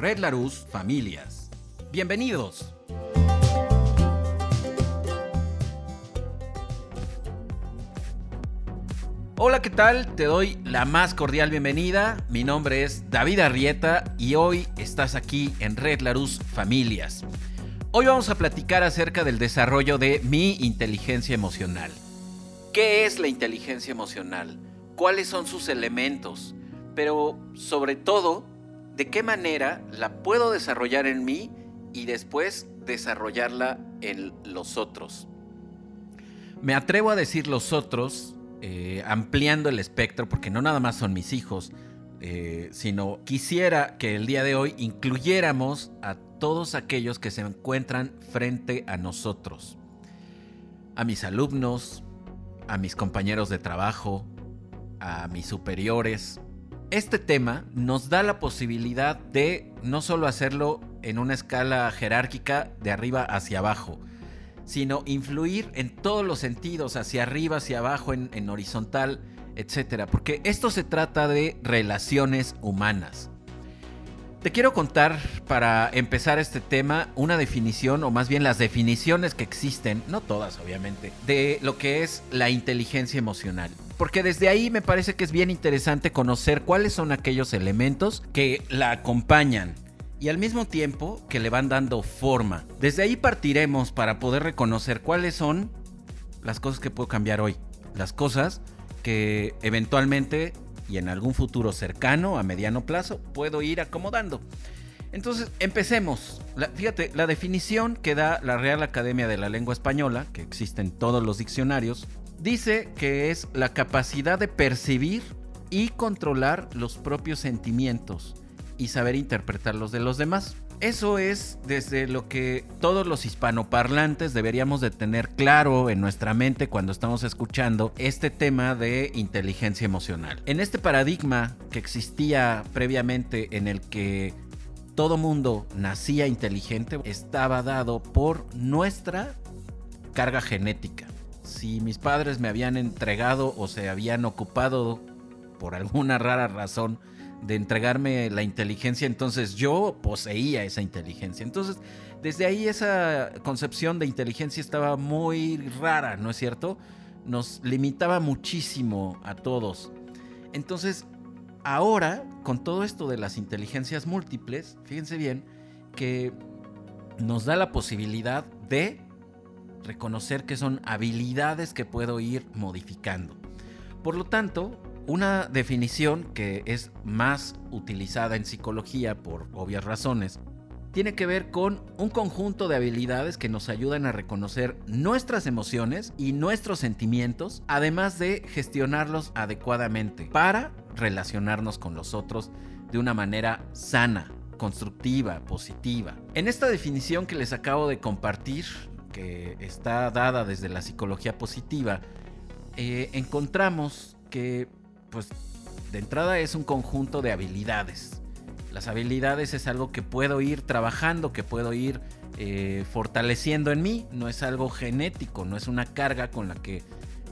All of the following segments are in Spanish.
Red Larus Familias. Bienvenidos. Hola, ¿qué tal? Te doy la más cordial bienvenida. Mi nombre es David Arrieta y hoy estás aquí en Red Larus Familias. Hoy vamos a platicar acerca del desarrollo de mi inteligencia emocional. ¿Qué es la inteligencia emocional? ¿Cuáles son sus elementos? Pero sobre todo, ¿de qué manera la puedo desarrollar en mí y después desarrollarla en los otros? Me atrevo a decir los otros eh, ampliando el espectro, porque no nada más son mis hijos, eh, sino quisiera que el día de hoy incluyéramos a todos aquellos que se encuentran frente a nosotros, a mis alumnos, a mis compañeros de trabajo, a mis superiores. Este tema nos da la posibilidad de no solo hacerlo en una escala jerárquica de arriba hacia abajo, sino influir en todos los sentidos, hacia arriba, hacia abajo, en, horizontal, etc. Porque esto se trata de relaciones humanas. Te quiero contar, para empezar este tema, una definición, o más bien las definiciones que existen, no todas obviamente, de lo que es la inteligencia emocional. Porque desde ahí me parece que es bien interesante conocer cuáles son aquellos elementos que la acompañan y al mismo tiempo que le van dando forma. Desde ahí partiremos para poder reconocer cuáles son las cosas que puedo cambiar hoy, las cosas que eventualmente y en algún futuro cercano a mediano plazo puedo ir acomodando. Entonces, empecemos. fíjate, la definición que da la Real Academia de la Lengua Española, que existe en todos los diccionarios, dice que es la capacidad de percibir y controlar los propios sentimientos y saber interpretar los de los demás. Eso es desde lo que todos los hispanoparlantes deberíamos de tener claro en nuestra mente cuando estamos escuchando este tema de inteligencia emocional. En este paradigma que existía previamente en el que todo mundo nacía inteligente, estaba dado por nuestra carga genética. Si mis padres me habían entregado o se habían ocupado por alguna rara razón de entregarme la inteligencia, entonces yo poseía esa inteligencia. Entonces, desde ahí esa concepción de inteligencia estaba muy rara, ¿no es cierto? Nos limitaba muchísimo a todos. Entonces, ahora, con todo esto de las inteligencias múltiples, fíjense bien que nos da la posibilidad de reconocer que son habilidades que puedo ir modificando. Por lo tanto, una definición que es más utilizada en psicología por obvias razones tiene que ver con un conjunto de habilidades que nos ayudan a reconocer nuestras emociones y nuestros sentimientos, además de gestionarlos adecuadamente para relacionarnos con los otros de una manera sana, constructiva, positiva. En esta definición que les acabo de compartir, que está dada desde la psicología positiva, eh, encontramos que pues de entrada es un conjunto de habilidades. Las habilidades es algo que puedo ir trabajando, que puedo ir eh, fortaleciendo en mí. No es algo genético, no es una carga con la que,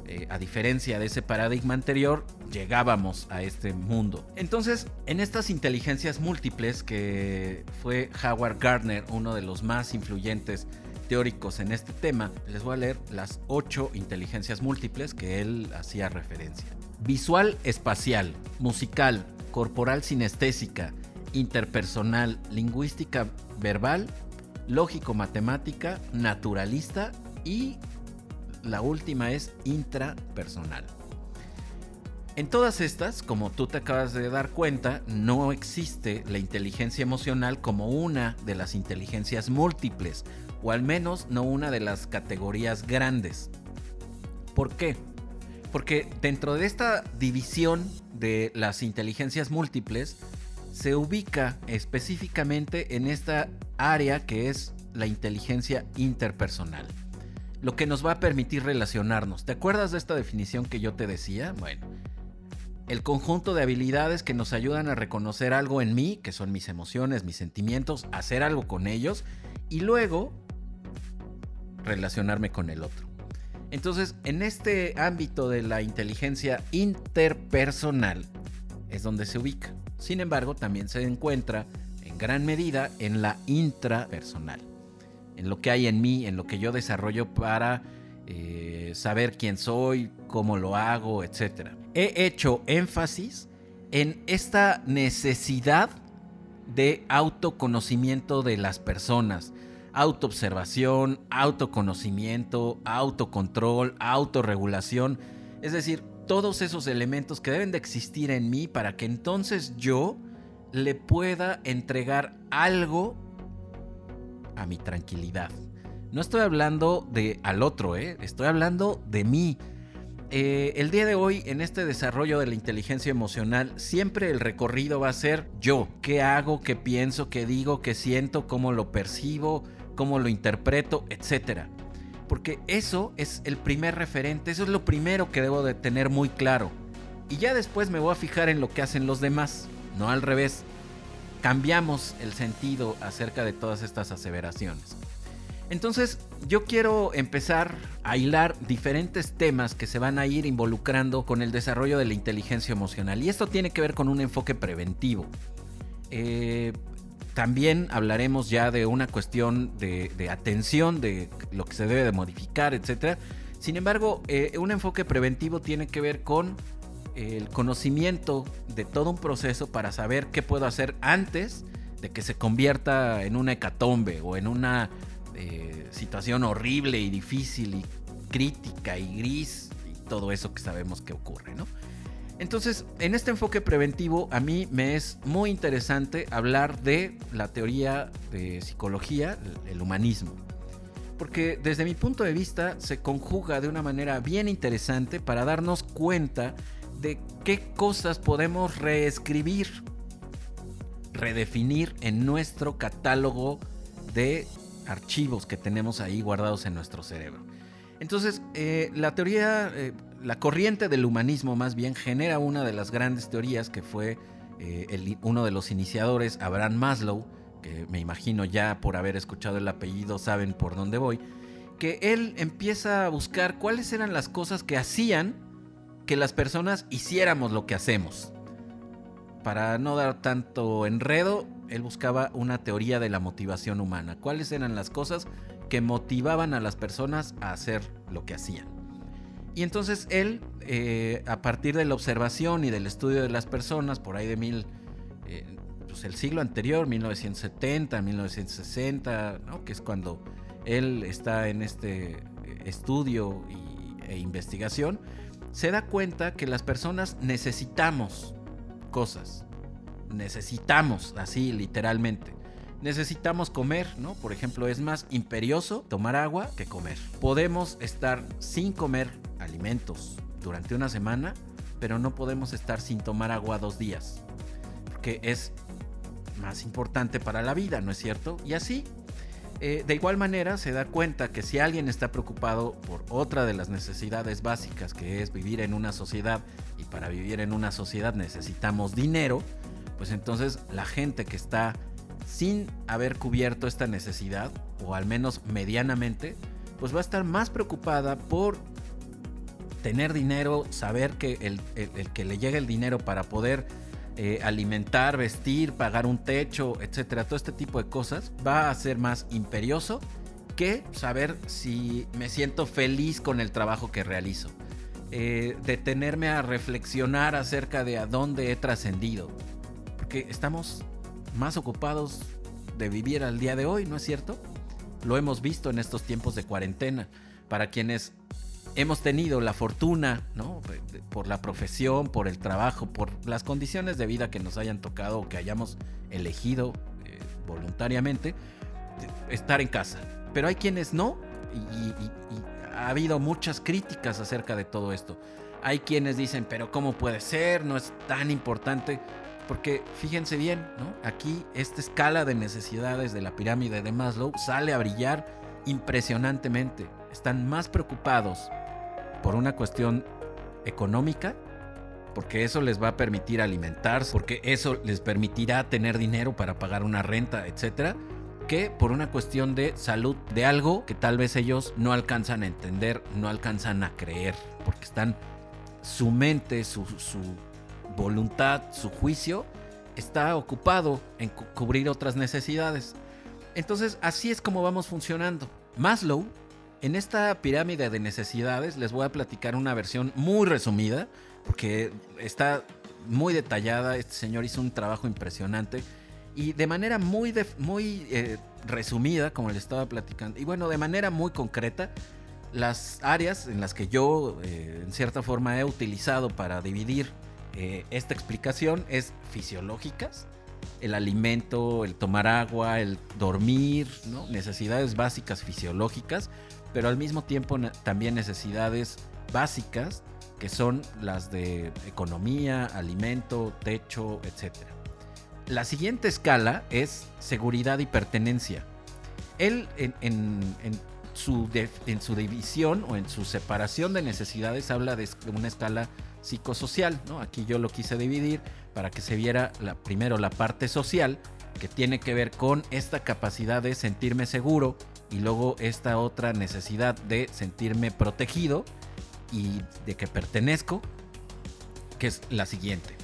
eh, a diferencia de ese paradigma anterior, llegábamos a este mundo. Entonces, en estas inteligencias múltiples, que fue Howard Gardner uno de los más influyentes teóricos en este tema, les voy a leer las ocho inteligencias múltiples que él hacía referencia visual espacial, musical, corporal sinestésica, interpersonal, lingüística verbal, lógico matemática, naturalista y la última es intrapersonal. En todas estas, como tú te acabas de dar cuenta, no existe la inteligencia emocional como una de las inteligencias múltiples, o al menos no una de las categorías grandes. ¿Por qué? Porque dentro de esta división de las inteligencias múltiples, se ubica específicamente en esta área que es la inteligencia interpersonal. Lo que nos va a permitir relacionarnos. ¿Te acuerdas de esta definición que yo te decía? Bueno, el conjunto de habilidades que nos ayudan a reconocer algo en mí, que son mis emociones, mis sentimientos, hacer algo con ellos y luego relacionarme con el otro. Entonces, en este ámbito de la inteligencia interpersonal es donde se ubica. Sin embargo, también se encuentra en gran medida en la intrapersonal, en lo que hay en mí, en lo que yo desarrollo para eh, saber quién soy, cómo lo hago, etc. He hecho énfasis en esta necesidad de autoconocimiento de las personas, autoobservación, autoconocimiento, autocontrol, autorregulación, es decir, todos esos elementos que deben de existir en mí para que entonces yo le pueda entregar algo a mi tranquilidad. No estoy hablando de al otro, ¿eh? estoy hablando de mí. Eh, el día de hoy, en este desarrollo de la inteligencia emocional, siempre el recorrido va a ser yo. ¿Qué hago? ¿Qué pienso? ¿Qué digo? ¿Qué siento? ¿Cómo lo percibo? ¿Cómo lo interpreto? Etcétera. Porque eso es el primer referente, eso es lo primero que debo de tener muy claro. Y ya después me voy a fijar en lo que hacen los demás, no al revés. Cambiamos el sentido acerca de todas estas aseveraciones. Entonces, yo quiero empezar a hilar diferentes temas que se van a ir involucrando con el desarrollo de la inteligencia emocional. Y esto tiene que ver con un enfoque preventivo. Eh, también hablaremos ya de una cuestión de, atención, de lo que se debe de modificar, etc. Sin embargo, eh, un enfoque preventivo tiene que ver con el conocimiento de todo un proceso para saber qué puedo hacer antes de que se convierta en una hecatombe o en una eh, situación horrible y difícil y crítica y gris y todo eso que sabemos que ocurre, ¿no? Entonces, en este enfoque preventivo, a mí me es muy interesante hablar de la teoría de psicología, el humanismo. Porque desde mi punto de vista se conjuga de una manera bien interesante para darnos cuenta de qué cosas podemos reescribir, redefinir en nuestro catálogo de archivos que tenemos ahí guardados en nuestro cerebro. Entonces, eh, la teoría eh, la corriente del humanismo más bien genera una de las grandes teorías que fue eh, uno de los iniciadores, Abraham Maslow, que me imagino ya por haber escuchado el apellido saben por dónde voy, que él empieza a buscar cuáles eran las cosas que hacían que las personas hiciéramos lo que hacemos. Para no dar tanto enredo, él buscaba una teoría de la motivación humana. ¿Cuáles eran las cosas que motivaban a las personas a hacer lo que hacían? Y entonces él, eh, a partir de la observación y del estudio de las personas, por ahí de mil, eh, pues el siglo anterior, 1970, 1960, que es cuando él está en este eh, estudio e investigación, se da cuenta que las personas necesitamos cosas. Necesitamos, así literalmente. Necesitamos comer, ¿no? Por ejemplo, es más imperioso tomar agua que comer. Podemos estar sin comer alimentos durante una semana, pero no podemos estar sin tomar agua dos días, porque es más importante para la vida, ¿no es cierto? Y así, eh, de igual manera, se da cuenta que si alguien está preocupado por otra de las necesidades básicas, que es vivir en una sociedad, y para vivir en una sociedad necesitamos dinero, pues entonces la gente que está sin haber cubierto esta necesidad, o al menos medianamente, pues va a estar más preocupada por tener dinero, saber que el, que le llegue el dinero para poder eh, alimentar, vestir, pagar un techo, etcétera, todo este tipo de cosas, va a ser más imperioso que saber si me siento feliz con el trabajo que realizo. Eh, detenerme a reflexionar acerca de a dónde he trascendido. Porque estamos más ocupados de vivir al día de hoy, ¿no es cierto? Lo hemos visto en estos tiempos de cuarentena. Para quienes hemos tenido la fortuna, ¿no? Por la profesión, por el trabajo, por las condiciones de vida que nos hayan tocado o que hayamos elegido eh, voluntariamente, estar en casa. Pero hay quienes no, y, ha habido muchas críticas acerca de todo esto. Hay quienes dicen, pero ¿cómo puede ser? No es tan importante. Porque fíjense bien, ¿no? Aquí esta escala de necesidades de la pirámide de Maslow sale a brillar impresionantemente. Están más preocupados por una cuestión económica, porque eso les va a permitir alimentarse, porque eso les permitirá tener dinero para pagar una renta, etcétera, que por una cuestión de salud, de algo que tal vez ellos no alcanzan a entender, no alcanzan a creer, porque están su mente, su, voluntad, su juicio está ocupado en cubrir otras necesidades. Entonces, así es como vamos funcionando. Maslow, en esta pirámide de necesidades, les voy a platicar una versión muy resumida, porque está muy detallada. Este señor hizo un trabajo impresionante y de manera muy, muy eh, resumida, como le estaba platicando, y bueno, de manera muy concreta, las áreas en las que yo, eh, en cierta forma, he utilizado para dividir eh, esta explicación es fisiológicas, el alimento, el tomar agua, el dormir, necesidades básicas fisiológicas, pero al mismo tiempo también necesidades básicas que son las de economía, alimento, techo, etc. La siguiente escala es seguridad y pertenencia. Él en, su, en su división o en su separación de necesidades habla de una escala psicosocial, ¿no? Aquí yo lo quise dividir para que se viera la, primero la parte social, que tiene que ver con esta capacidad de sentirme seguro y luego esta otra necesidad de sentirme protegido y de que pertenezco, que es la siguiente.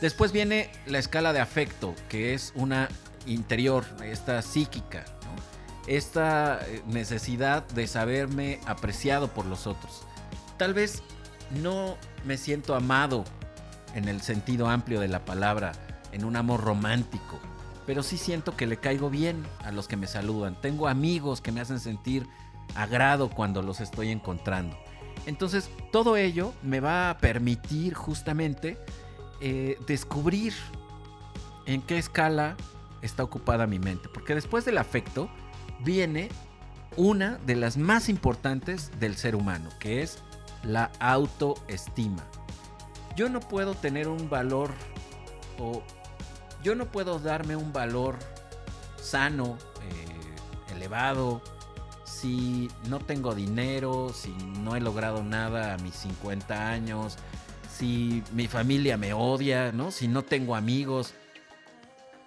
Después viene la escala de afecto, que es una interior, esta psíquica, esta eh, necesidad de saberme apreciado por los otros. Tal vez no me siento amado en el sentido amplio de la palabra, en un amor romántico, pero sí siento que le caigo bien a los que me saludan. Tengo amigos que me hacen sentir agrado cuando los estoy encontrando. Entonces, todo ello me va a permitir justamente eh, descubrir en qué escala está ocupada mi mente. Porque después del afecto viene una de las más importantes del ser humano, que es la autoestima. Yo no puedo tener un valor o yo no puedo darme un valor sano, eh, elevado, si no tengo dinero, si no he logrado nada a mis 50 años, si mi familia me odia, ¿no? Si no tengo amigos.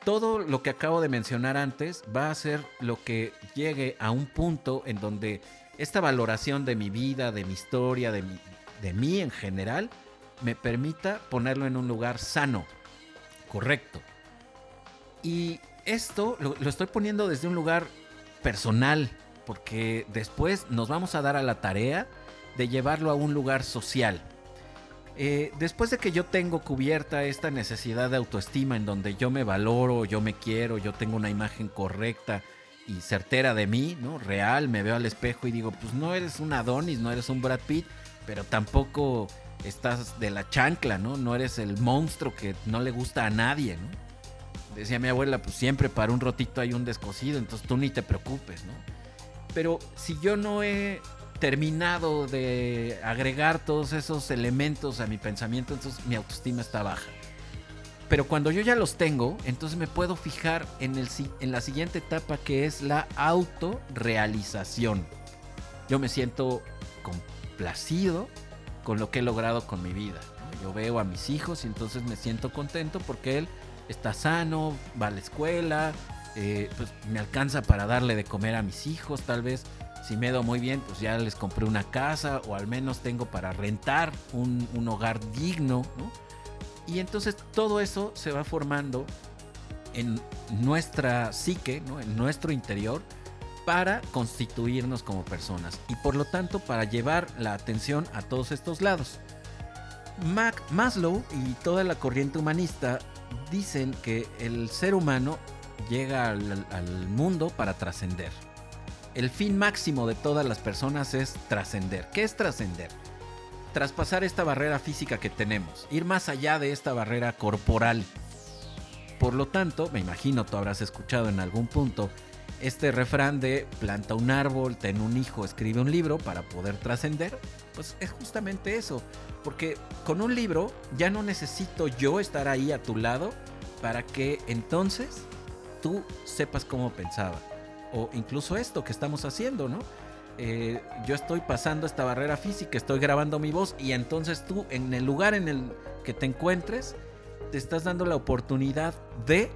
Todo lo que acabo de mencionar antes va a ser lo que llegue a un punto en donde esta valoración de mi vida, de mi historia, de, de mí en general, me permita ponerlo en un lugar sano, correcto. Y esto lo, estoy poniendo desde un lugar personal, porque después nos vamos a dar a la tarea de llevarlo a un lugar social. Eh, después de que yo tengo cubierta esta necesidad de autoestima en donde yo me valoro, yo me quiero, yo tengo una imagen correcta, y certera de mí, ¿no? Real, me veo al espejo y digo, pues no eres un Adonis, no eres un Brad Pitt, pero tampoco estás de la chancla, ¿no? No eres el monstruo que no le gusta a nadie, ¿no? Decía mi abuela, pues siempre para un rotito hay un descosido, entonces tú ni te preocupes, ¿no? Pero si yo no he terminado de agregar todos esos elementos a mi pensamiento, entonces mi autoestima está baja. Pero cuando yo ya los tengo, entonces me puedo fijar en, el, en la siguiente etapa que es la autorrealización. Yo me siento complacido con lo que he logrado con mi vida. Yo veo a mis hijos y entonces me siento contento porque él está sano, va a la escuela, eh, pues me alcanza para darle de comer a mis hijos, tal vez si me do muy bien, pues ya les compré una casa o al menos tengo para rentar un, un hogar digno, ¿no? Y entonces todo eso se va formando en nuestra psique, en nuestro interior, para constituirnos como personas y por lo tanto para llevar la atención a todos estos lados. Mac Maslow y toda la corriente humanista dicen que el ser humano llega al, mundo para trascender. El fin máximo de todas las personas es trascender. ¿Qué es trascender? traspasar esta barrera física que tenemos, ir más allá de esta barrera corporal. Por lo tanto, me imagino tú habrás escuchado en algún punto este refrán de planta un árbol, ten un hijo, escribe un libro para poder trascender, pues es justamente eso. Porque con un libro ya no necesito yo estar ahí a tu lado para que entonces tú sepas cómo pensaba. O incluso esto que estamos haciendo, ¿no? Eh, yo estoy pasando esta barrera física, estoy grabando mi voz y entonces tú en el lugar en el que te encuentres, te estás dando la oportunidad de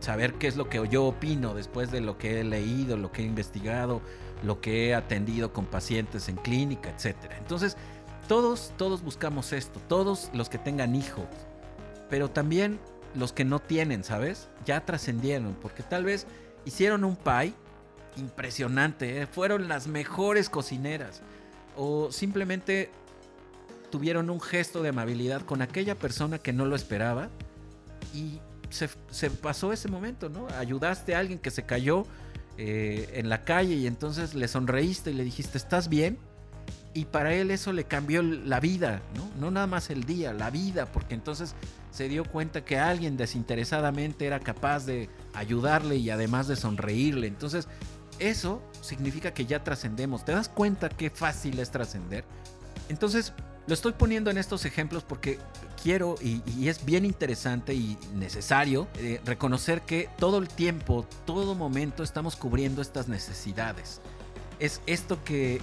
saber qué es lo que yo opino después de lo que he leído, lo que he investigado, lo que he atendido con pacientes en clínica, etc. Entonces, todos, todos buscamos esto, todos los que tengan hijos, pero también los que no tienen, ¿sabes? Ya trascendieron, porque tal vez hicieron un pie impresionante, ¿eh? fueron las mejores cocineras, o simplemente tuvieron un gesto de amabilidad con aquella persona que no lo esperaba y se, se pasó ese momento, ¿no? Ayudaste a alguien que se cayó eh, en la calle y entonces le sonreíste y le dijiste, ¿estás bien? Y para él eso le cambió la vida, ¿no? No nada más el día, la vida, porque entonces se dio cuenta que alguien desinteresadamente era capaz de ayudarle y además de sonreírle. Entonces, eso significa que ya trascendemos. ¿Te das cuenta qué fácil es trascender? Entonces, lo estoy poniendo en estos ejemplos porque quiero y, es bien interesante y necesario eh, reconocer que todo el tiempo, todo momento estamos cubriendo estas necesidades. Es esto que,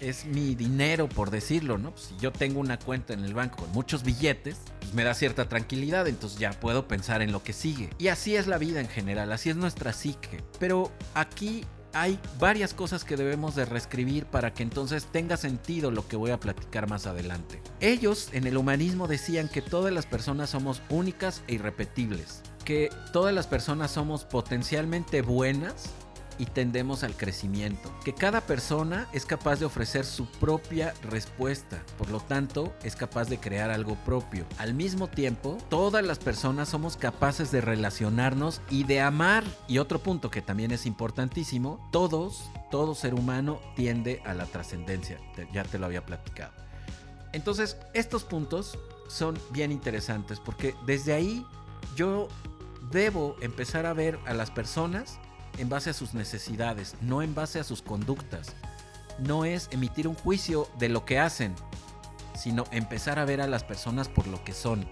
es mi dinero, por decirlo, ¿no? si yo tengo una cuenta en el banco con muchos billetes, pues me da cierta tranquilidad, entonces ya puedo pensar en lo que sigue. Y así es la vida en general, así es nuestra psique. Pero aquí hay varias cosas que debemos de reescribir para que entonces tenga sentido lo que voy a platicar más adelante. Ellos en el humanismo decían que todas las personas somos únicas e irrepetibles, que todas las personas somos potencialmente buenas y tendemos al crecimiento. Que cada persona es capaz de ofrecer su propia respuesta, por lo tanto es capaz de crear algo propio. Al mismo tiempo, todas las personas somos capaces de relacionarnos y de amar. Y otro punto que también es importantísimo, todos, todo ser humano tiende a la trascendencia. Ya te lo había platicado. Entonces, estos puntos son bien interesantes porque desde ahí yo debo empezar a ver a las personas en base a sus necesidades, no en base a sus conductas. No es emitir un juicio de lo que hacen, sino empezar a ver a las personas por lo que son.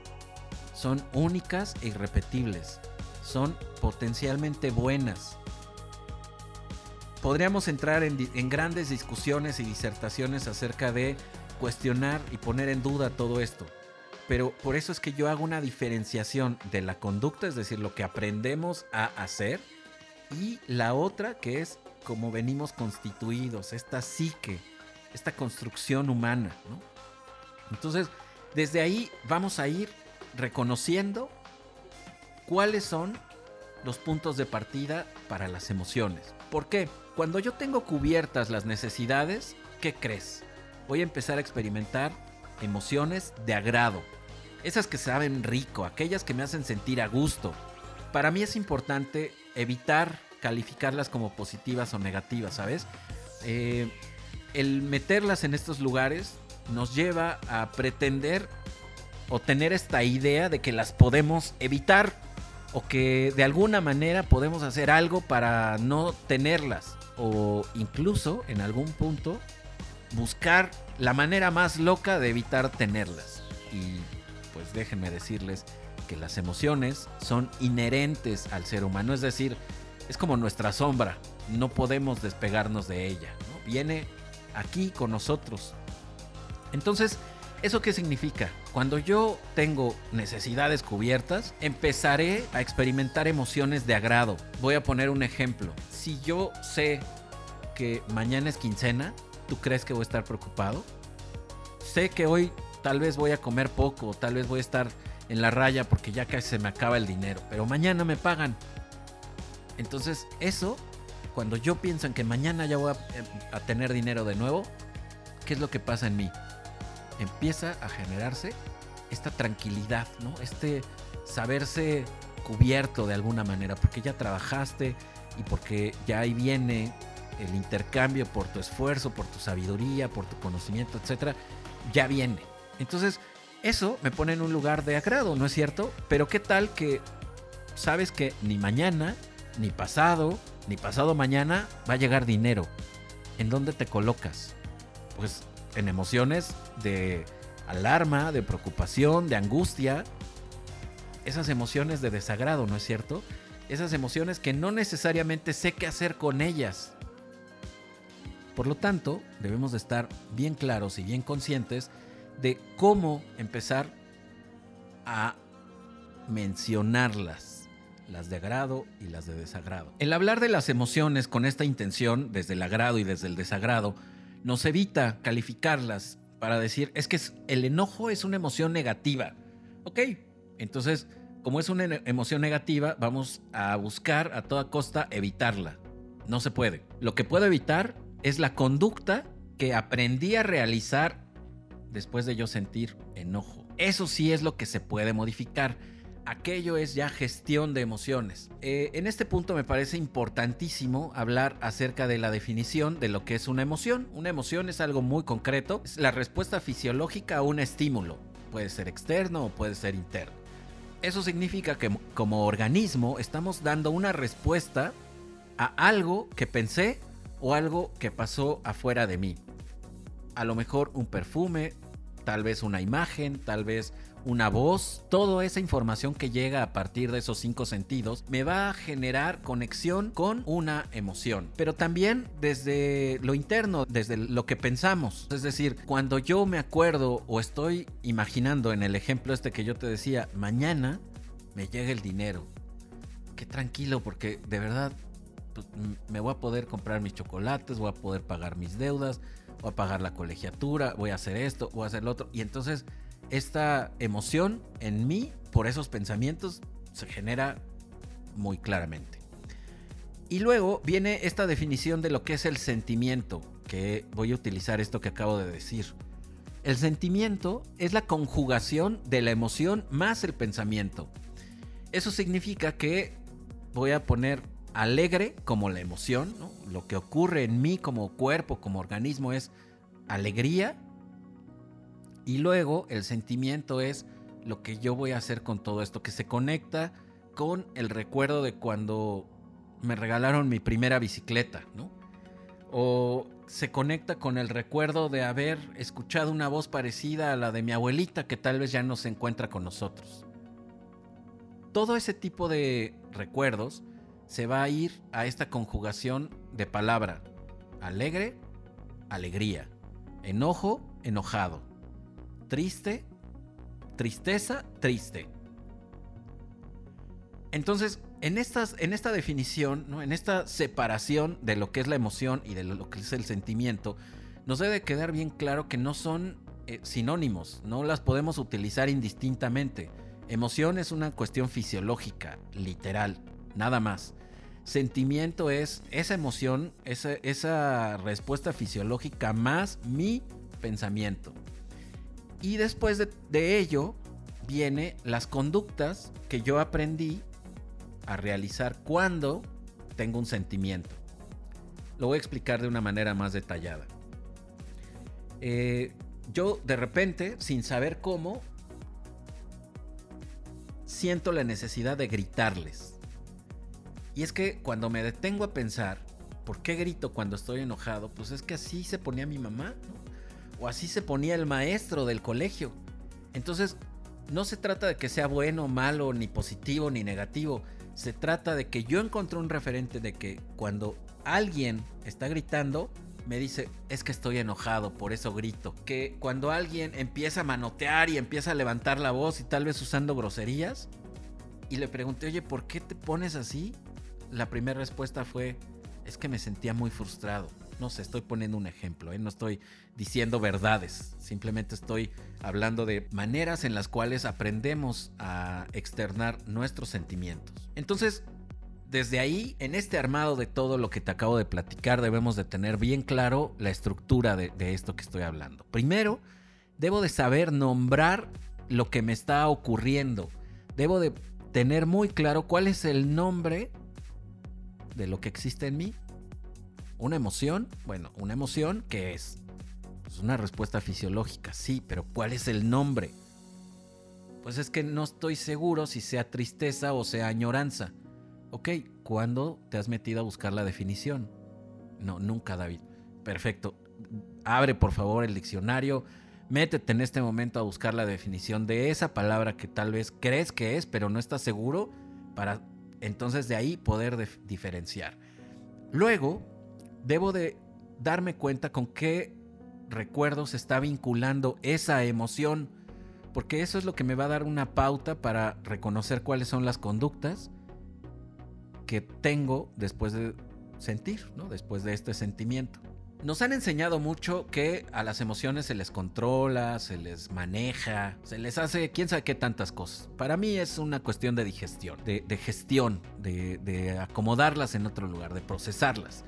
Son únicas e irrepetibles. Son potencialmente buenas. Podríamos entrar en, en, grandes discusiones y disertaciones acerca de cuestionar y poner en duda todo esto. Pero por eso es que yo hago una diferenciación de la conducta, es decir, lo que aprendemos a hacer, y la otra que es como venimos constituidos, esta psique, esta construcción humana. Entonces, desde ahí vamos a ir reconociendo cuáles son los puntos de partida para las emociones. ¿Por qué? Cuando yo tengo cubiertas las necesidades, ¿qué crees? Voy a empezar a experimentar emociones de agrado. Esas que saben rico, aquellas que me hacen sentir a gusto. Para mí es importante evitar calificarlas como positivas o negativas, ¿sabes? Eh, el meterlas en estos lugares nos lleva a pretender o tener esta idea de que las podemos evitar o que de alguna manera podemos hacer algo para no tenerlas o incluso en algún punto buscar la manera más loca de evitar tenerlas. Y pues déjenme decirles que las emociones son inherentes al ser humano, es decir, es como nuestra sombra, no podemos despegarnos de ella, viene aquí con nosotros. Entonces, ¿eso qué significa? Cuando yo tengo necesidades cubiertas, empezaré a experimentar emociones de agrado. Voy a poner un ejemplo. Si yo sé que mañana es quincena, ¿tú crees que voy a estar preocupado? Sé que hoy tal vez voy a comer poco, tal vez voy a estar en la raya porque ya casi se me acaba el dinero, pero mañana me pagan. Entonces, eso, cuando yo pienso en que mañana ya voy a, tener dinero de nuevo, ¿qué es lo que pasa en mí? Empieza a generarse esta tranquilidad, ¿no? Este saberse cubierto de alguna manera, porque ya trabajaste y porque ya ahí viene el intercambio por tu esfuerzo, por tu sabiduría, por tu conocimiento, etcétera, ya viene. Entonces, eso me pone en un lugar de agrado, ¿no es cierto? Pero qué tal que sabes que ni mañana ni pasado, ni pasado mañana va a llegar dinero. ¿En dónde te colocas? Pues en emociones de alarma, de preocupación, de angustia. Esas emociones de desagrado, ¿no es cierto? Esas emociones que no necesariamente sé qué hacer con ellas. Por lo tanto, debemos de estar bien claros y bien conscientes de cómo empezar a mencionarlas las de agrado y las de desagrado. El hablar de las emociones con esta intención, desde el agrado y desde el desagrado, nos evita calificarlas para decir, es que el enojo es una emoción negativa. Ok, entonces como es una emoción negativa, vamos a buscar a toda costa evitarla. No se puede. Lo que puedo evitar es la conducta que aprendí a realizar después de yo sentir enojo. Eso sí es lo que se puede modificar. Aquello es ya gestión de emociones. Eh, en este punto me parece importantísimo hablar acerca de la definición de lo que es una emoción. Una emoción es algo muy concreto, es la respuesta fisiológica a un estímulo. Puede ser externo o puede ser interno. Eso significa que como organismo estamos dando una respuesta a algo que pensé o algo que pasó afuera de mí. A lo mejor un perfume, tal vez una imagen, tal vez una voz, toda esa información que llega a partir de esos cinco sentidos me va a generar conexión con una emoción. Pero también desde lo interno, desde lo que pensamos. Es decir, cuando yo me acuerdo o estoy imaginando en el ejemplo este que yo te decía, mañana me llega el dinero. Qué tranquilo porque de verdad pues, me voy a poder comprar mis chocolates, voy a poder pagar mis deudas, voy a pagar la colegiatura, voy a hacer esto, voy a hacer lo otro. Y entonces esta emoción en mí, por esos pensamientos, se genera muy claramente. Y luego viene esta definición de lo que es el sentimiento, que voy a utilizar esto que acabo de decir. El sentimiento es la conjugación de la emoción más el pensamiento. Eso significa que voy a poner alegre como la emoción, lo que ocurre en mí como cuerpo, como organismo es alegría y luego el sentimiento es lo que yo voy a hacer con todo esto, que se conecta con el recuerdo de cuando me regalaron mi primera bicicleta. O se conecta con el recuerdo de haber escuchado una voz parecida a la de mi abuelita que tal vez ya no se encuentra con nosotros. Todo ese tipo de recuerdos se va a ir a esta conjugación de palabra. Alegre, alegría. Enojo, enojado. Triste, tristeza, triste. Entonces, en, estas, en esta definición, ¿no? en esta separación de lo que es la emoción y de lo que es el sentimiento, nos debe quedar bien claro que no son eh, sinónimos, no las podemos utilizar indistintamente. Emoción es una cuestión fisiológica, literal, nada más. Sentimiento es esa emoción, esa, esa respuesta fisiológica más mi pensamiento. Y después de, ello viene las conductas que yo aprendí a realizar cuando tengo un sentimiento. Lo voy a explicar de una manera más detallada. Eh, yo de repente, sin saber cómo, siento la necesidad de gritarles. Y es que cuando me detengo a pensar, ¿por qué grito cuando estoy enojado? Pues es que así se ponía mi mamá, O así se ponía el maestro del colegio. Entonces, no se trata de que sea bueno, malo, ni positivo, ni negativo. Se trata de que yo encontré un referente de que cuando alguien está gritando, me dice, es que estoy enojado, por eso grito. Que cuando alguien empieza a manotear y empieza a levantar la voz y tal vez usando groserías, y le pregunté, oye, ¿por qué te pones así? La primera respuesta fue, es que me sentía muy frustrado. No sé, estoy poniendo un ejemplo, ¿eh? no estoy diciendo verdades, simplemente estoy hablando de maneras en las cuales aprendemos a externar nuestros sentimientos. Entonces, desde ahí, en este armado de todo lo que te acabo de platicar, debemos de tener bien claro la estructura de, de esto que estoy hablando. Primero, debo de saber nombrar lo que me está ocurriendo. Debo de tener muy claro cuál es el nombre de lo que existe en mí. Una emoción, bueno, una emoción que es pues una respuesta fisiológica, sí, pero ¿cuál es el nombre? Pues es que no estoy seguro si sea tristeza o sea añoranza. Ok, ¿cuándo te has metido a buscar la definición? No, nunca, David. Perfecto. Abre por favor el diccionario, métete en este momento a buscar la definición de esa palabra que tal vez crees que es, pero no estás seguro para entonces de ahí poder diferenciar. Luego, debo de darme cuenta con qué recuerdos está vinculando esa emoción, porque eso es lo que me va a dar una pauta para reconocer cuáles son las conductas que tengo después de sentir, ¿no? después de este sentimiento. Nos han enseñado mucho que a las emociones se les controla, se les maneja, se les hace quién sabe qué tantas cosas. Para mí es una cuestión de digestión, de, gestión, de, acomodarlas en otro lugar, de procesarlas.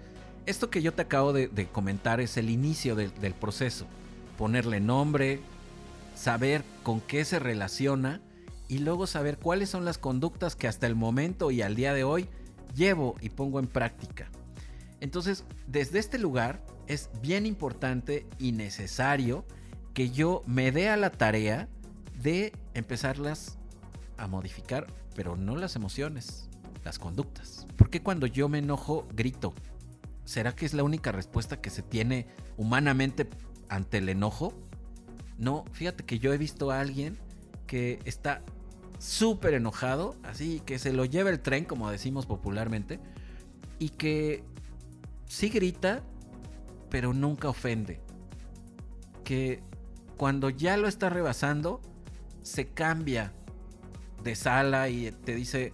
Esto que yo te acabo de, comentar es el inicio del proceso. Ponerle nombre, saber con qué se relaciona y luego saber cuáles son las conductas que hasta el momento y al día de hoy llevo y pongo en práctica. Entonces, desde este lugar es bien importante y necesario que yo me dé a la tarea de empezarlas a modificar, pero no las emociones, las conductas. Porque cuando yo me enojo, grito? ¿Será que es la única respuesta que se tiene humanamente ante el enojo? No, fíjate que yo he visto a alguien que está súper enojado, así que se lo lleva el tren, como decimos popularmente, y que sí grita, pero nunca ofende. Que cuando ya lo está rebasando, se cambia de sala y te dice,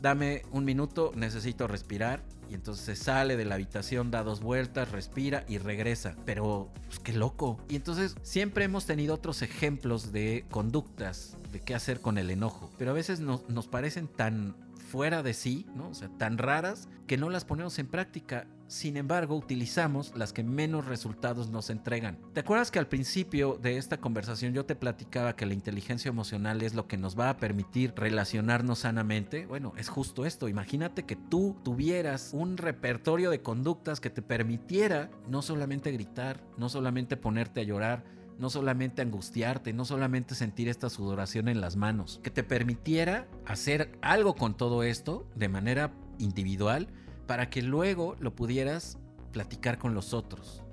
dame un minuto, necesito respirar. Y entonces se sale de la habitación, da dos vueltas, respira y regresa. Pero, pues qué loco. Y entonces siempre hemos tenido otros ejemplos de conductas, de qué hacer con el enojo. Pero a veces nos parecen tan fuera de sí, ¿no? O sea, tan raras que no las ponemos en práctica. Sin embargo, utilizamos las que menos resultados nos entregan. ¿Te acuerdas que al principio de esta conversación yo te platicaba que la inteligencia emocional es lo que nos va a permitir relacionarnos sanamente? Bueno, es justo esto. Imagínate que tú tuvieras un repertorio de conductas que te permitiera no solamente gritar, no solamente ponerte a llorar, no solamente angustiarte, no solamente sentir esta sudoración en las manos, que te permitiera hacer algo con todo esto de manera individual para que luego lo pudieras platicar con los otros.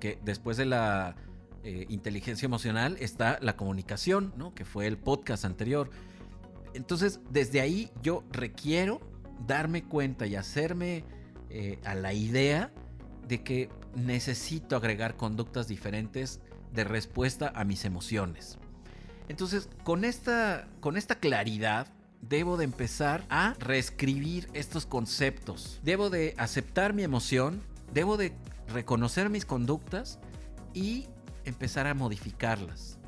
Que después de la eh, inteligencia emocional está la comunicación, ¿no? que fue el podcast anterior. Entonces, desde ahí yo requiero darme cuenta y hacerme eh, a la idea de que necesito agregar conductas diferentes de respuesta a mis emociones. Entonces, con esta, con esta claridad, debo de empezar a reescribir estos conceptos. Debo de aceptar mi emoción, debo de reconocer mis conductas y empezar a modificarlas.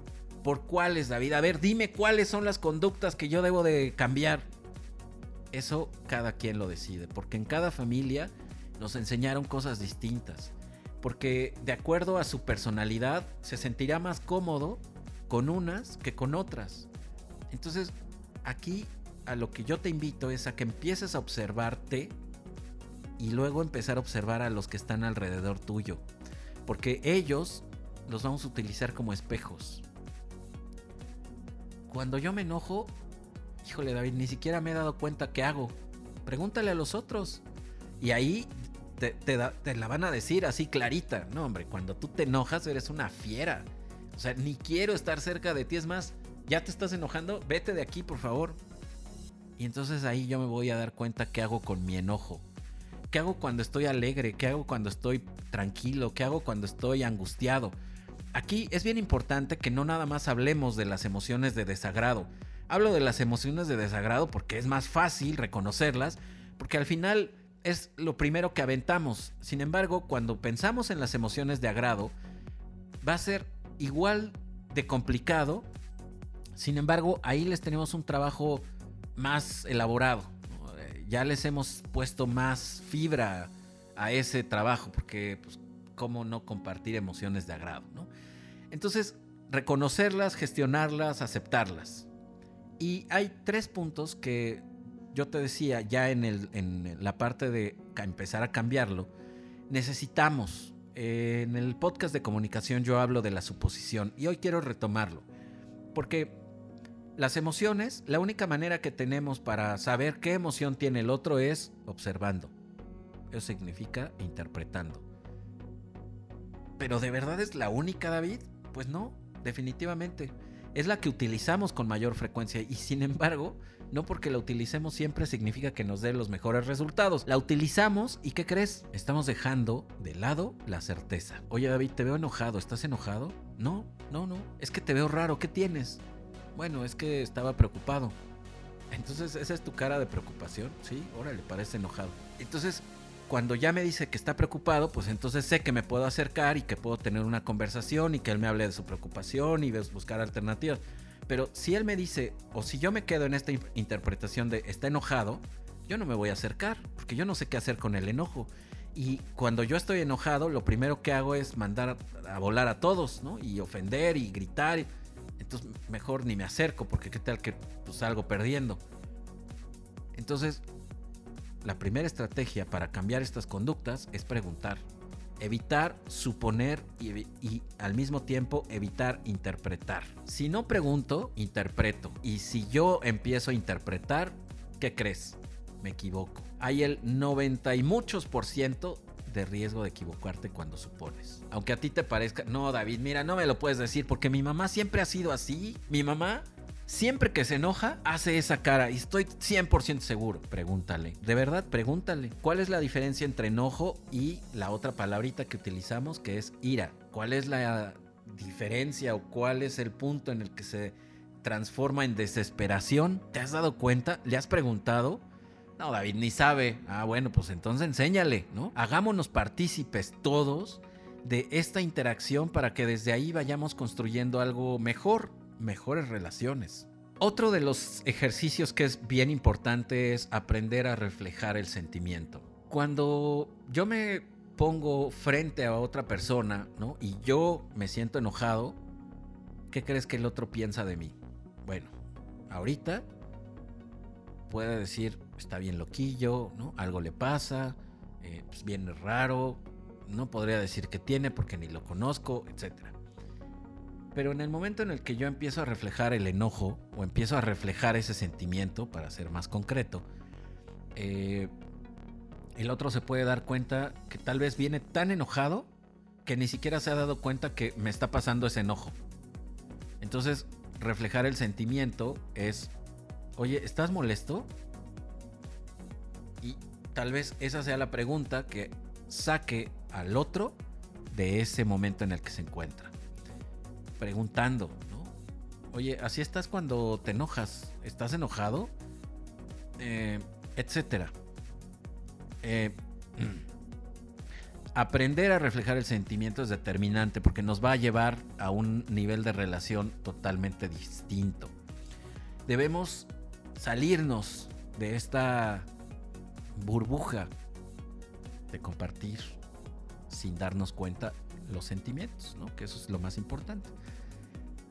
¿Por cuáles, David? A ver, dime cuáles son las conductas que yo debo de cambiar. Eso cada quien lo decide, porque en cada familia nos enseñaron cosas distintas porque de acuerdo a su personalidad se sentirá más cómodo con unas que con otras. Entonces, aquí a lo que yo te invito es a que empieces a observarte y luego empezar a observar a los que están alrededor tuyo, porque ellos los vamos a utilizar como espejos. Cuando yo me enojo, híjole David, ni siquiera me he dado cuenta qué hago. Pregúntale a los otros. Y ahí te, la van a decir así clarita. No, hombre, cuando tú te enojas eres una fiera. O sea, ni quiero estar cerca de ti. Es más, ya te estás enojando, vete de aquí, por favor. Y entonces ahí yo me voy a dar cuenta qué hago con mi enojo. ¿Qué hago cuando estoy alegre? ¿Qué hago cuando estoy tranquilo? ¿Qué hago cuando estoy angustiado? Aquí es bien importante que no nada más hablemos de las emociones de desagrado. Hablo de las emociones de desagrado porque es más fácil reconocerlas, porque al final es lo primero que aventamos. Sin embargo, cuando pensamos en las emociones de agrado, va a ser igual de complicado. Sin embargo, ahí les tenemos un trabajo más elaborado. Ya les hemos puesto más fibra a ese trabajo, porque pues, cómo no compartir emociones de agrado, Entonces, reconocerlas, gestionarlas, aceptarlas. Y hay tres puntos que yo te decía ya en, el, en la parte de empezar a cambiarlo, necesitamos, eh, en el podcast de comunicación yo hablo de la suposición y hoy quiero retomarlo, porque las emociones, la única manera que tenemos para saber qué emoción tiene el otro es observando. Eso significa interpretando. Pero ¿de verdad es la única, David? Pues no, definitivamente. Es la que utilizamos con mayor frecuencia y sin embargo no porque la utilicemos siempre significa que nos dé los mejores resultados. La utilizamos y ¿qué crees? Estamos dejando de lado la certeza. Oye David, te veo enojado. ¿Estás enojado? No, no, no. Es que te veo raro. ¿Qué tienes? Bueno, es que estaba preocupado. Entonces, ¿esa es tu cara de preocupación? Sí, órale, parece enojado. Entonces, cuando ya me dice que está preocupado, pues entonces sé que me puedo acercar y que puedo tener una conversación y que él me hable de su preocupación y buscar alternativas. Pero si él me dice, o si yo me quedo en esta interpretación de está enojado, yo no me voy a acercar, porque yo no sé qué hacer con el enojo. Y cuando yo estoy enojado, lo primero que hago es mandar a volar a todos, ¿no? Y ofender y gritar. Entonces mejor ni me acerco, porque qué tal que pues, salgo perdiendo. Entonces, la primera estrategia para cambiar estas conductas es preguntar. Evitar suponer y, al mismo tiempo evitar interpretar. Si no pregunto, interpreto. Y si yo empiezo a interpretar, ¿qué crees? Me equivoco. Hay el 90 y muchos por ciento de riesgo de equivocarte cuando supones. Aunque a ti te parezca, no David, mira, no me lo puedes decir porque mi mamá siempre ha sido así. Mi mamá Siempre que se enoja, hace esa cara y estoy 100% seguro. Pregúntale. De verdad, pregúntale. ¿Cuál es la diferencia entre enojo y la otra palabrita que utilizamos que es ira? ¿Cuál es la diferencia o cuál es el punto en el que se transforma en desesperación? ¿Te has dado cuenta? ¿Le has preguntado? No, David ni sabe. Ah, bueno, pues entonces enséñale, ¿no? Hagámonos partícipes todos de esta interacción para que desde ahí vayamos construyendo algo mejor mejores relaciones. Otro de los ejercicios que es bien importante es aprender a reflejar el sentimiento. Cuando yo me pongo frente a otra persona, ¿no? Y yo me siento enojado, ¿qué crees que el otro piensa de mí? Bueno, ahorita puede decir, está bien loquillo, ¿no? Algo le pasa, eh, pues viene raro, no podría decir que tiene porque ni lo conozco, etcétera. Pero en el momento en el que yo empiezo a reflejar el enojo o empiezo a reflejar ese sentimiento, para ser más concreto, eh, el otro se puede dar cuenta que tal vez viene tan enojado que ni siquiera se ha dado cuenta que me está pasando ese enojo. Entonces, reflejar el sentimiento es, oye, ¿estás molesto? Tal vez esa sea la pregunta que saque al otro de ese momento en el que se encuentra preguntando, ¿no? Oye, así estás cuando te enojas. ¿Estás enojado? Eh, etcétera. Eh, aprender a reflejar el sentimiento es determinante porque nos va a llevar a un nivel de relación totalmente distinto. Debemos salirnos de esta burbuja de compartir sin darnos cuenta los sentimientos, ¿no? que eso es lo más importante.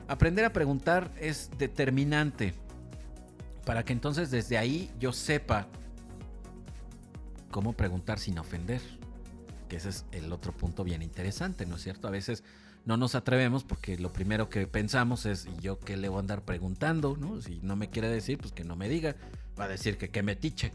Aprender a preguntar es determinante para que entonces desde ahí yo sepa cómo preguntar sin ofender. Que ese es el otro punto bien interesante, ¿no es cierto? A veces no nos atrevemos porque lo primero que pensamos es, ¿y yo qué le voy a andar preguntando? ¿no? Si no me quiere decir, pues que no me diga. Va a decir que qué me tiche.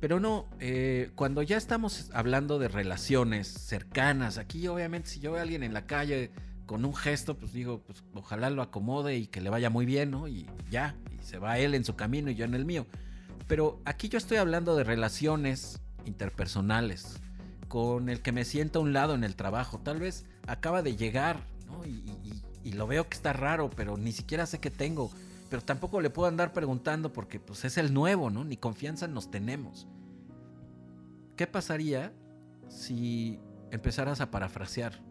Pero no, eh, cuando ya estamos hablando de relaciones cercanas, aquí obviamente si yo veo a alguien en la calle con un gesto, pues digo, pues ojalá lo acomode y que le vaya muy bien, ¿no? Y ya, y se va él en su camino y yo en el mío. Pero aquí yo estoy hablando de relaciones interpersonales, con el que me siento a un lado en el trabajo. Tal vez acaba de llegar, ¿no? Y, lo veo que está raro, pero ni siquiera sé qué tengo pero tampoco le puedo andar preguntando porque pues es el nuevo, ¿no? Ni confianza nos tenemos. ¿Qué pasaría si empezaras a parafrasear?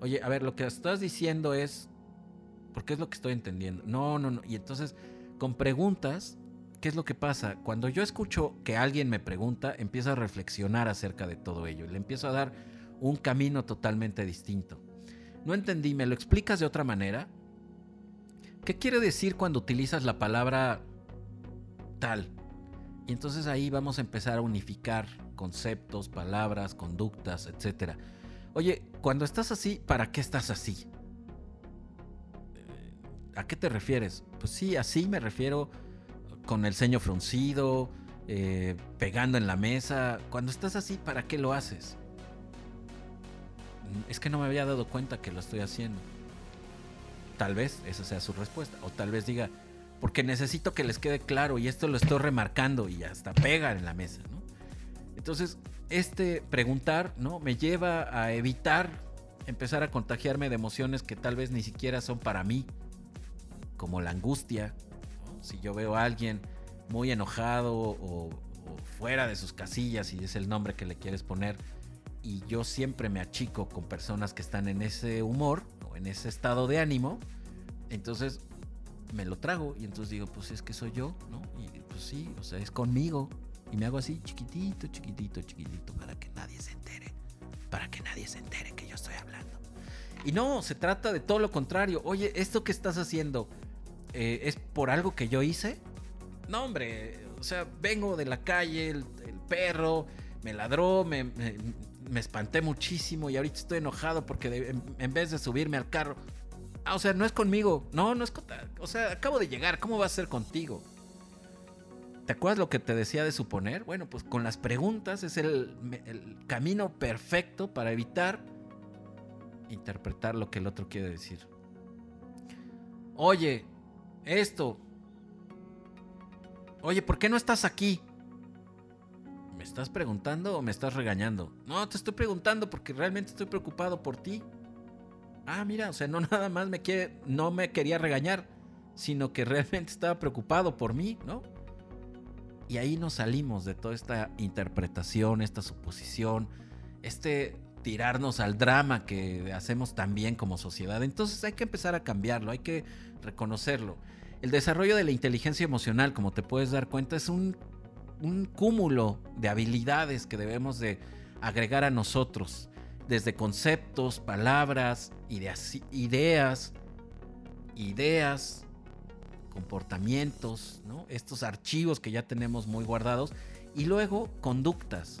Oye, a ver, lo que estás diciendo es, porque es lo que estoy entendiendo. No, no, no. Y entonces, con preguntas, ¿qué es lo que pasa? Cuando yo escucho que alguien me pregunta, empiezo a reflexionar acerca de todo ello. Y le empiezo a dar un camino totalmente distinto. No entendí, ¿me lo explicas de otra manera? ¿Qué quiere decir cuando utilizas la palabra tal? Y entonces ahí vamos a empezar a unificar conceptos, palabras, conductas, etc. Oye, cuando estás así, ¿para qué estás así? Eh, ¿A qué te refieres? Pues sí, así me refiero con el ceño fruncido, eh, pegando en la mesa. Cuando estás así, ¿para qué lo haces? Es que no me había dado cuenta que lo estoy haciendo. Tal vez esa sea su respuesta. O tal vez diga, porque necesito que les quede claro y esto lo estoy remarcando y hasta pega en la mesa. Entonces, este preguntar, ¿no? Me lleva a evitar empezar a contagiarme de emociones que tal vez ni siquiera son para mí, como la angustia. Si yo veo a alguien muy enojado o, fuera de sus casillas y es el nombre que le quieres poner. Y yo siempre me achico con personas que están en ese humor en ese estado de ánimo. Entonces me lo trago y entonces digo, pues es que soy yo, ¿no? Y pues sí, o sea, es conmigo. Y me hago así, chiquitito, chiquitito, chiquitito, para que nadie se entere. Para que nadie se entere que yo estoy hablando. Y no, se trata de todo lo contrario. Oye, ¿esto que estás haciendo eh, es por algo que yo hice? No, hombre, o sea, vengo de la calle, el, perro me ladró, me, me, espanté muchísimo y ahorita estoy enojado porque en, vez de subirme al carro... Ah, o sea, no es conmigo. No, no es O sea, acabo de llegar. ¿Cómo va a ser contigo? ¿Te acuerdas lo que te decía de suponer? Bueno, pues con las preguntas es el camino perfecto para evitar interpretar lo que el otro quiere decir. Oye, esto. Oye, ¿por qué no estás aquí? ¿Me estás preguntando o me estás regañando? No, te estoy preguntando porque realmente estoy preocupado por ti. Ah, mira, o sea, no nada más me quiere, no me quería regañar, sino que realmente estaba preocupado por mí, ¿no? Y ahí nos salimos de toda esta interpretación, esta suposición, este tirarnos al drama que hacemos también como sociedad. Entonces hay que empezar a cambiarlo, hay que reconocerlo. El desarrollo de la inteligencia emocional, como te puedes dar cuenta, es un, cúmulo de habilidades que debemos de agregar a nosotros, desde conceptos, palabras, ideas, ideas, ideas comportamientos, estos archivos que ya tenemos muy guardados, y luego conductas,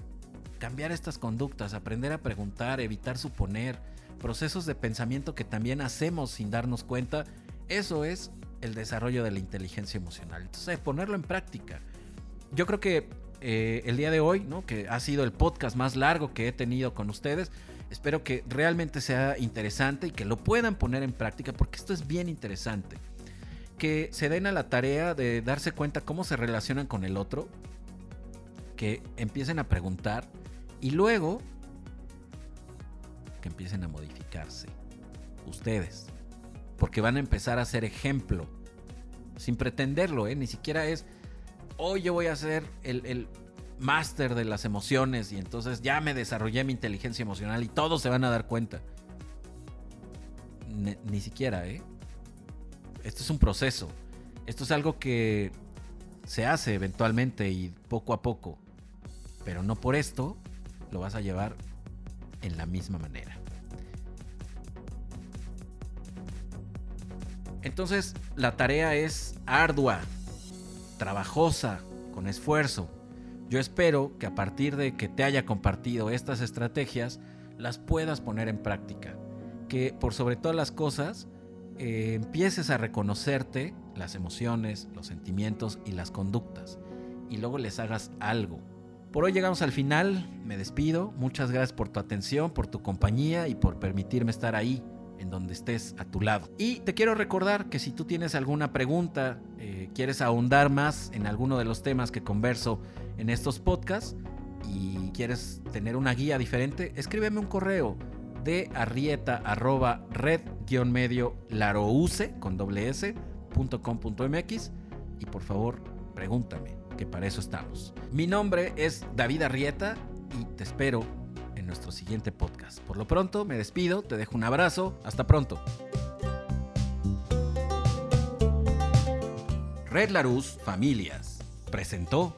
cambiar estas conductas, aprender a preguntar, evitar suponer, procesos de pensamiento que también hacemos sin darnos cuenta, eso es el desarrollo de la inteligencia emocional. Entonces, ponerlo en práctica. Yo creo que eh, el día de hoy, ¿no? que ha sido el podcast más largo que he tenido con ustedes, espero que realmente sea interesante y que lo puedan poner en práctica porque esto es bien interesante. Que se den a la tarea de darse cuenta cómo se relacionan con el otro, que empiecen a preguntar y luego que empiecen a modificarse. Ustedes. Porque van a empezar a ser ejemplo. Sin pretenderlo, ¿eh? Ni siquiera es, hoy yo voy a ser el, máster de las emociones y entonces ya me desarrollé mi inteligencia emocional y todos se van a dar cuenta. Ni, ni siquiera, ¿eh? Esto es un proceso. Esto es algo que se hace eventualmente y poco a poco. Pero no por esto lo vas a llevar en la misma manera. Entonces la tarea es ardua, trabajosa, con esfuerzo. Yo espero que a partir de que te haya compartido estas estrategias, las puedas poner en práctica. Que por sobre todas las cosas, eh, empieces a reconocerte las emociones, los sentimientos y las conductas. Y luego les hagas algo, por hoy llegamos al final, me despido, muchas gracias por tu atención, por tu compañía y por permitirme estar ahí en donde estés a tu lado. Y te quiero recordar que si tú tienes alguna pregunta, eh, quieres ahondar más en alguno de los temas que converso en estos podcasts y quieres tener una guía diferente, escríbeme un correo de arrieta arroba red-medio con doble s y por favor pregúntame que para eso estamos. Mi nombre es David Arrieta y te espero nuestro siguiente podcast. Por lo pronto, me despido, te dejo un abrazo, hasta pronto. Red Larus Familias presentó